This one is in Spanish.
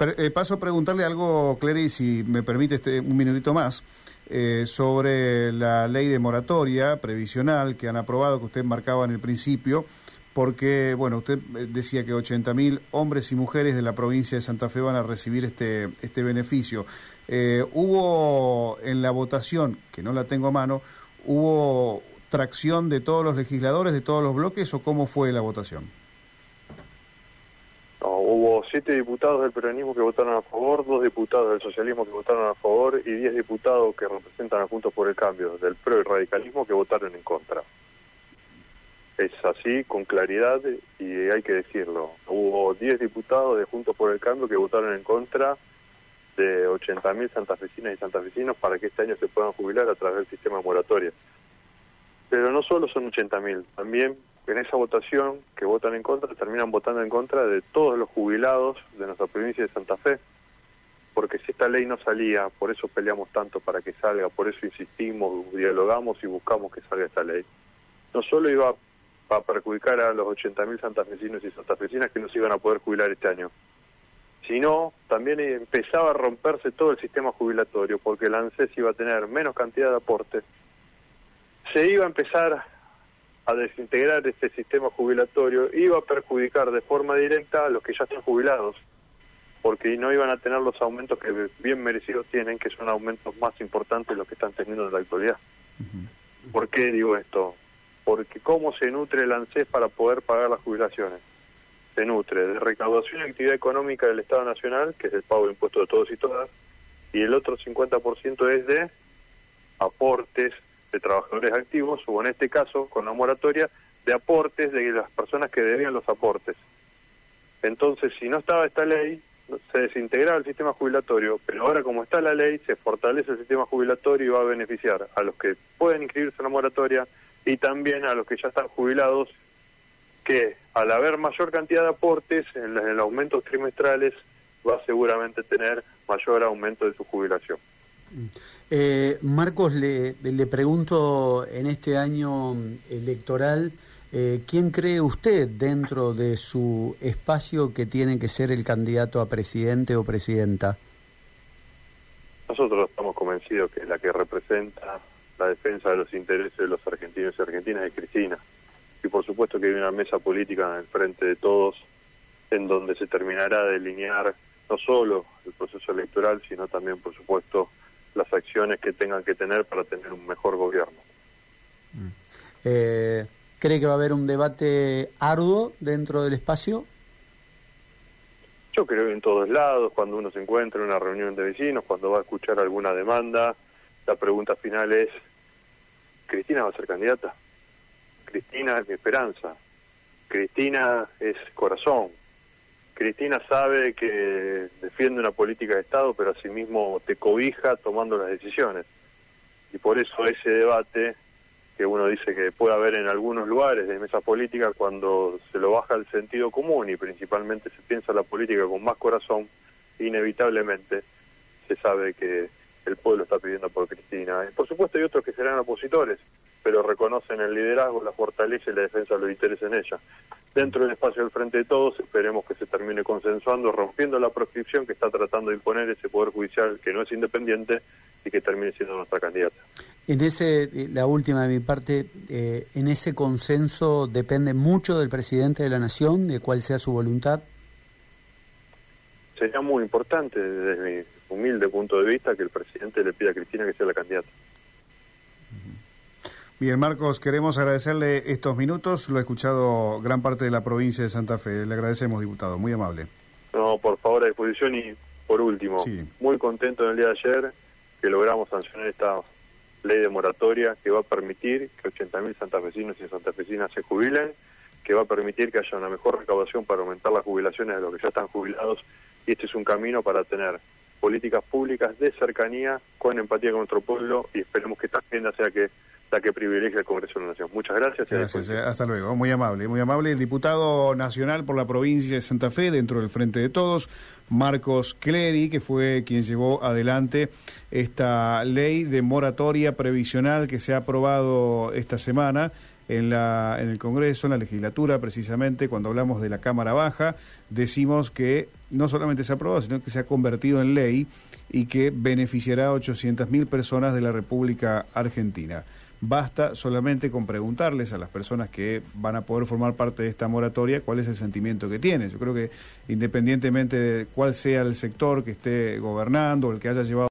Eh, paso a preguntarle algo, Clary, si me permite este, un minutito más, eh, sobre la ley de moratoria previsional que han aprobado, que usted marcaba en el principio, porque, bueno, usted eh, decía que 80.000 hombres y mujeres de la provincia de Santa Fe van a recibir este, este beneficio. hubo en la votación, que no la tengo a mano, hubo tracción de todos los legisladores, de todos los bloques, o cómo fue la votación? Siete diputados del peronismo que votaron a favor, dos diputados del socialismo que votaron a favor y diez diputados que representan a Juntos por el Cambio, del PRO y radicalismo que votaron en contra. Es así, con claridad, y hay que decirlo. Hubo diez diputados de Juntos por el Cambio que votaron en contra de 80.000 santafesinas y santafesinos para que este año se puedan jubilar a través del sistema de moratoria. Pero no solo son 80.000, también en esa votación que votan en contra terminan votando en contra de todos los jubilados de nuestra provincia de Santa Fe, porque si esta ley no salía, por eso peleamos tanto para que salga, por eso insistimos, dialogamos y buscamos que salga esta ley. No solo iba a perjudicar a los 80.000 santafesinos y santafesinas que no se iban a poder jubilar este año, sino también empezaba a romperse todo el sistema jubilatorio, porque el ANSES iba a tener menos cantidad de aportes, se iba a empezar a desintegrar este sistema jubilatorio iba a perjudicar de forma directa a los que ya están jubilados, porque no iban a tener los aumentos que bien merecidos tienen, que son aumentos más importantes de los que están teniendo en la actualidad. ¿Por qué digo esto? Porque cómo se nutre el ANSES para poder pagar las jubilaciones. Se nutre de recaudación y actividad económica del Estado Nacional, que es el pago de impuestos de todos y todas, y el otro 50% es de aportes de trabajadores activos, o en este caso, con la moratoria, de aportes de las personas que debían los aportes. Entonces, si no estaba esta ley, se desintegraba el sistema jubilatorio, pero ahora como está la ley, se fortalece el sistema jubilatorio y va a beneficiar a los que pueden inscribirse en la moratoria y también a los que ya están jubilados, que al haber mayor cantidad de aportes en, los aumentos trimestrales, va a seguramente tener mayor aumento de su jubilación. Eh, Marcos, le, le, pregunto en este año electoral, eh, ¿quién cree usted dentro de su espacio que tiene que ser el candidato a presidente o presidenta? Nosotros estamos convencidos que la que representa la defensa de los intereses de los argentinos y argentinas es Cristina. Y por supuesto que hay una mesa política en el frente de todos en donde se terminará de delinear no solo el proceso electoral, sino también, por supuesto, las acciones que tengan que tener para tener un mejor gobierno. Mm. Eh, ¿Cree que va a haber un debate arduo dentro del espacio? Yo creo que en todos lados, cuando uno se encuentra en una reunión de vecinos, cuando va a escuchar alguna demanda, la pregunta final es, ¿Cristina va a ser candidata? Cristina es mi esperanza. Cristina es corazón. Cristina sabe que defiende una política de Estado, pero asimismo te cobija tomando las decisiones. Y por eso ese debate que uno dice que puede haber en algunos lugares de mesa política cuando se lo baja el sentido común y principalmente se piensa la política con más corazón, inevitablemente se sabe que el pueblo está pidiendo por Cristina. Por supuesto hay otros que serán opositores, pero reconocen el liderazgo, la fortaleza y la defensa de los intereses en ella dentro del espacio del Frente de Todos esperemos que se termine consensuando, rompiendo la proscripción que está tratando de imponer ese Poder Judicial que no es independiente y que termine siendo nuestra candidata. En ese, la última de mi parte, eh, en ese consenso depende mucho del presidente de la Nación, de cuál sea su voluntad. Sería muy importante desde mi humilde punto de vista que el presidente le pida a Cristina que sea la candidata. Bien, Marcos, queremos agradecerle estos minutos. Lo ha escuchado gran parte de la provincia de Santa Fe. Le agradecemos, diputado. Muy amable. No, por favor, a disposición. Y por último, muy contento en el día de ayer que logramos sancionar esta ley de moratoria que va a permitir que 80.000 santafesinos y santafesinas se jubilen, que va a permitir que haya una mejor recaudación para aumentar las jubilaciones de los que ya están jubilados. Y este es un camino para tener políticas públicas de cercanía con empatía con nuestro pueblo y esperemos que esta agenda sea que la que privilegia el Congreso de la Nación. Muchas gracias. Gracias, eh, hasta luego. Muy amable, muy amable. El diputado nacional por la provincia de Santa Fe, dentro del Frente de Todos, Marcos Clery, que fue quien llevó adelante esta ley de moratoria previsional que se ha aprobado esta semana en, la, en el Congreso, en la legislatura, precisamente cuando hablamos de la Cámara Baja, decimos que no solamente se ha aprobado, sino que se ha convertido en ley y que beneficiará a 800.000 personas de la República Argentina. Basta solamente con preguntarles a las personas que van a poder formar parte de esta moratoria cuál es el sentimiento que tienen. Yo creo que independientemente de cuál sea el sector que esté gobernando o el que haya llevado